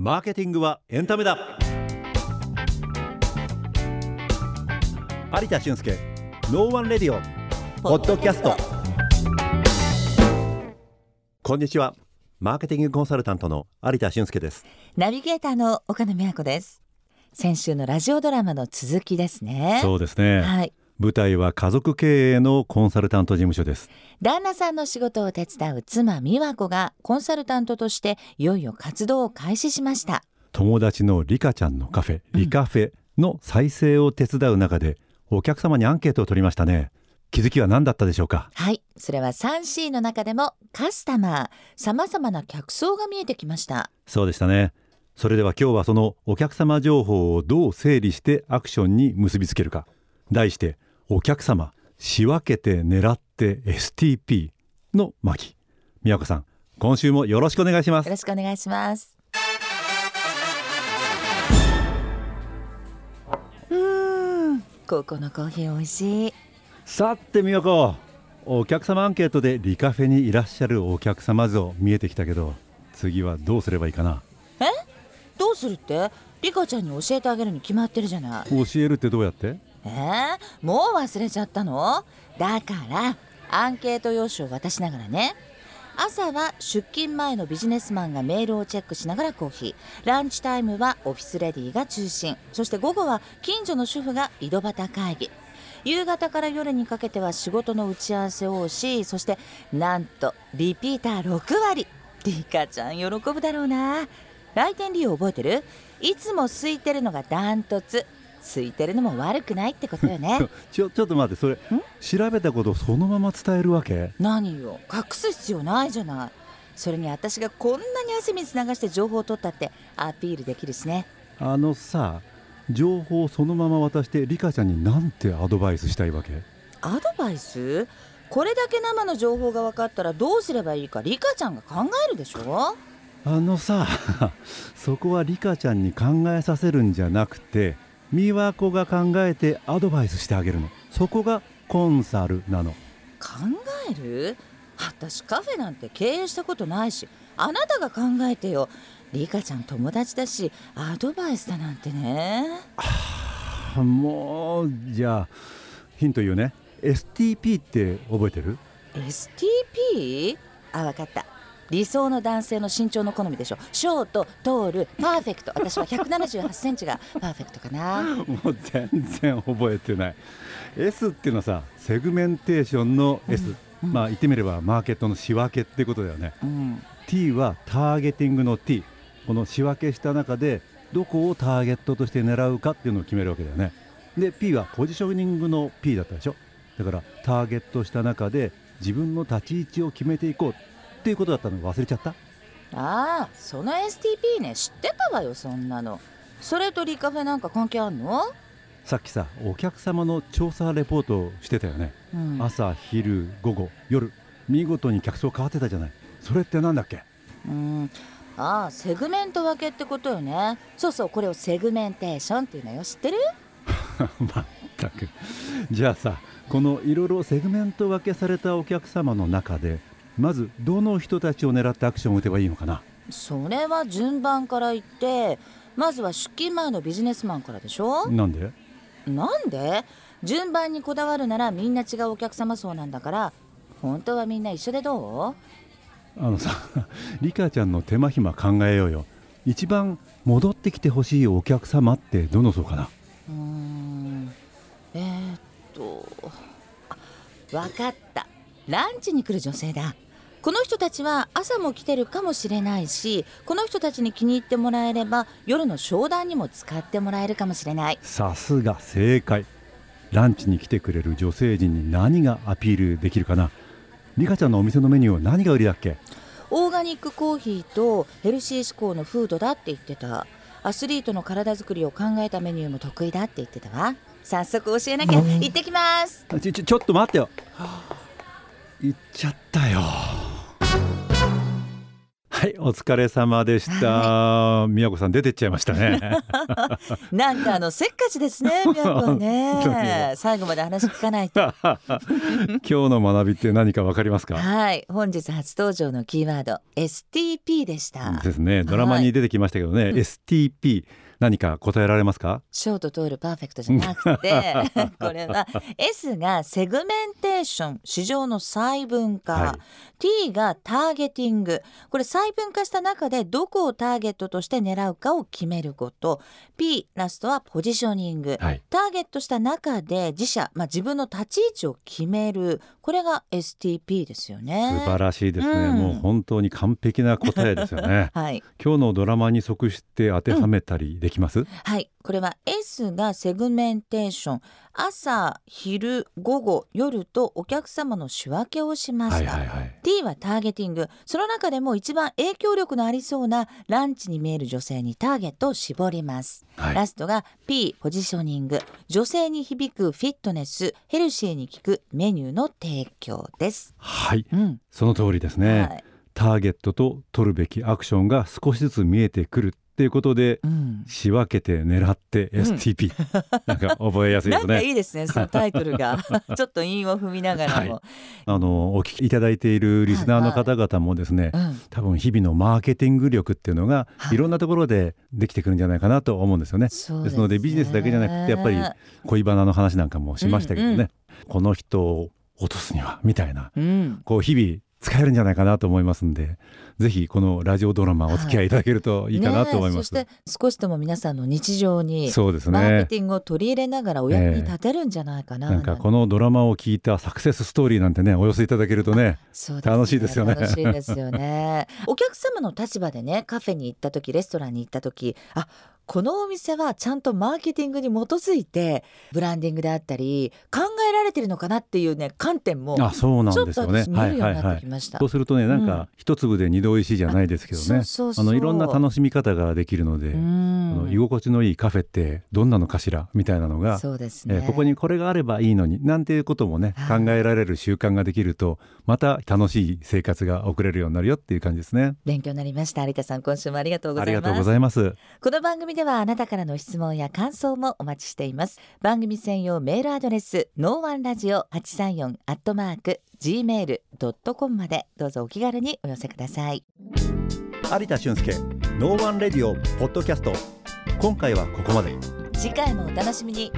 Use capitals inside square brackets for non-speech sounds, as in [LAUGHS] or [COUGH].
マーケティングはエンタメだ。有田俊介ノーワンレディオポッドキャスト。こんにちは。マーケティングコンサルタントの有田俊介です。ナビゲーターの岡野美和子です。先週のラジオドラマの続きですね。そうですね、はい舞台は家族経営のコンサルタント事務所です。旦那さんの仕事を手伝う妻美和子がコンサルタントとしていよいよ活動を開始しました。友達のリカちゃんのカフェリカフェの再生を手伝う中で、お客様にアンケートを取りましたね。気づきは何だったでしょうか？はいそれは 3C の中でもカスタマー様々な客層が見えてきました。そうでしたね。それでは今日はそのお客様情報をどう整理してアクションに結びつけるか。題してお客様仕分けて狙って STP の巻。宮子さん今週もよろしくお願いします。よろしくお願いします。うーんここのコーヒー美味しい。さて宮子お客様アンケートでリカフェにいらっしゃるお客様像見えてきたけど次はどうすればいいかな？え？どうするって？リカちゃんに教えてあげるに決まってるじゃない。教えるってどうやって？えー、もう忘れちゃったの？だからアンケート用紙を渡しながらね。朝は出勤前のビジネスマンがメールをチェックしながらコーヒー。ランチタイムはオフィスレディが中心。そして午後は近所の主婦が井戸端会議。夕方から夜にかけては仕事の打ち合わせをしそしてなんとリピーター6割。リカちゃん喜ぶだろうな。来店理由覚えてる？いつも空いてるのがダントツ。空いてるのも悪くないってことよね。[LAUGHS] ちょちょっと待ってそれ調べたことをそのまま伝えるわけ？何よ？隠す必要ないじゃない。それに私がこんなに汗水流して情報を取ったってアピールできるしね。あのさ情報をそのまま渡してリカちゃんになんてアドバイスしたいわけ？アドバイス？これだけ生の情報が分かったらどうすればいいかリカちゃんが考えるでしょ？あのさ [LAUGHS] そこはリカちゃんに考えさせるんじゃなくて美和子が考えてアドバイスしてあげるの。そこがコンサルなの。考える？私カフェなんて経営したことないし。あなたが考えてよ。リカちゃん友達だしアドバイスだなんてね。もうじゃあヒント言うね。STP って覚えてる？STP? あ分かった理想の男性の身長の好みでしょ。 Short Tall Perfect。私は1 7 8センチがパーフェクトかな。もう全然覚えてない。S っていうのはさセグメンテーションの S、うん。まあ言ってみればマーケットの仕分けってことだよね。うん。T はターゲティングの T この仕分けした中でどこをターゲットとして狙うかっていうのを決めるわけだよね。で P はポジショニングの P だったでしょ。だからターゲットした中で自分の立ち位置を決めていこうっていうことだったの忘れちゃった？ああその STP ね知ってたわよそんなの。それとリカフェなんか関係あんの？さっきさお客様の調査レポートをしてたよね、うん。朝昼午後夜見事に客層変わってたじゃない。それってなんだっけ？うん。ああセグメント分けってことよね。そうそうこれをセグメンテーションっていうのよ知ってる？まったく。じゃあさこのいろいろセグメント分けされたお客様の中でまずどの人たちを狙ってアクションを打てばいいのかな？それは順番から言ってまずは出勤前のビジネスマンからでしょ？なんで？なんで？順番にこだわるならみんな違うお客様層なんだから本当はみんな一緒でどう？あのさ [LAUGHS] リカちゃんの手間暇考えようよ。一番戻ってきてほしいお客様ってどの層かな？うーん。えー、っとあ分かった。ランチに来る女性だこの人たちは朝も来てるかもしれないしこの人たちに気に入ってもらえれば夜の商談にも使ってもらえるかもしれない。さすが正解。ランチに来てくれる女性陣に何がアピールできるかな。リカちゃんのお店のメニューは何が売りだっけ？オーガニックコーヒーとヘルシー志向のフードだって言ってた。アスリートの体作りを考えたメニューも得意だって言ってたわ。早速教えなきゃ。行ってきます。ちょちょっと待ってよ。行っちゃったよははいお疲れ様でした、[LAUGHS] 宮子さん出てっちゃいましたね。[LAUGHS] なんかあのせっかちですね宮子はね。[LAUGHS] 最後まで話聞かないと。今日の学びって何かわかりますか？はい本日初登場のキーワード STP でした。ですね。ドラマに出てきましたけどね、STP 何か答えられますか？ Short Tall Perfect じゃなくて [LAUGHS] これは S がセグメンテーション市場の細分化、はい。T がターゲティング。これ細分化した中でどこをターゲットとして狙うかを決めること。P ラストはポジショニング、はい。ターゲットした中で自社、まあ、自分の立ち位置を決める。これが STP ですよね。素晴らしいですね、うん。もう本当に完璧な答えですよね。[LAUGHS] はい。今日のドラマに即して当てはめたりできます、はい、これは S がセグメンテーション朝昼午後夜とお客様の仕分けをしました、はいはいはい。T はターゲティングその中でも一番影響力のありそうなランチに見える女性にターゲットを絞ります、はい。ラストが P ポジショニング。女性に響くフィットネス。ヘルシーに効くメニューの提供です、はい。うん。その通りですね、はい。ターゲットと取るべきアクションが少しずつ見えてくるっていうことでうん、仕分けて狙って STP、[LAUGHS] なんか覚えやすいですね。なんかいいですねそのタイトルが。[LAUGHS] ちょっと韻を踏みながらも、はあのお聞きいただいているリスナーの方々もですね、うん。多分日々のマーケティング力っていうのがはい。いろんなところでできてくるんじゃないかなと思うんですよね。ですのでビジネスだけじゃなくてやっぱり恋バナの話なんかもしましたけどね、うんうん。この人を落とすにはみたいな。うん、こう日々使えるんじゃないかなと思いますんでぜひこのラジオドラマお付き合いいただけるといいかなと思います。ねえそして少しでも皆さんの日常にそうですマーケねティングを取り入れながらお役に立てるんじゃないかな。なんかこのドラマを聞いたサクセスストーリーなんてねお寄せいただけるとねそう楽しいですよね楽しいですよね。お客様の立場でねカフェに行った時レストランに行った時あこのお店はちゃんとマーケティングに基づいてブランディングであったり考えられてるのかなっていうね観点もあそうなんですよね。私見えるようになってきました。そうするとねなんうんか一粒で二度おいしいじゃないですけどね、あのいろんな楽しみ方ができるので、うんあの居心地のいいカフェってどんなのかしらみたいなのが、そうですね。えーここにこれがあればいいのになんていうこともねはい考えられる習慣ができるとまた楽しい生活が送れるようになるよっていう感じですね。勉強になりました有田さん今週もありがとうございます。ありがとうございます。この番組ではあなたからの質問や感想もお待ちしています。番組専用メールアドレスノーワンラジオ八三四アットマーク gmail ドットコムまでどうぞお気軽にお寄せください。有田俊介ノーワンレディオポッドキャスト。今回はここまで。次回もお楽しみに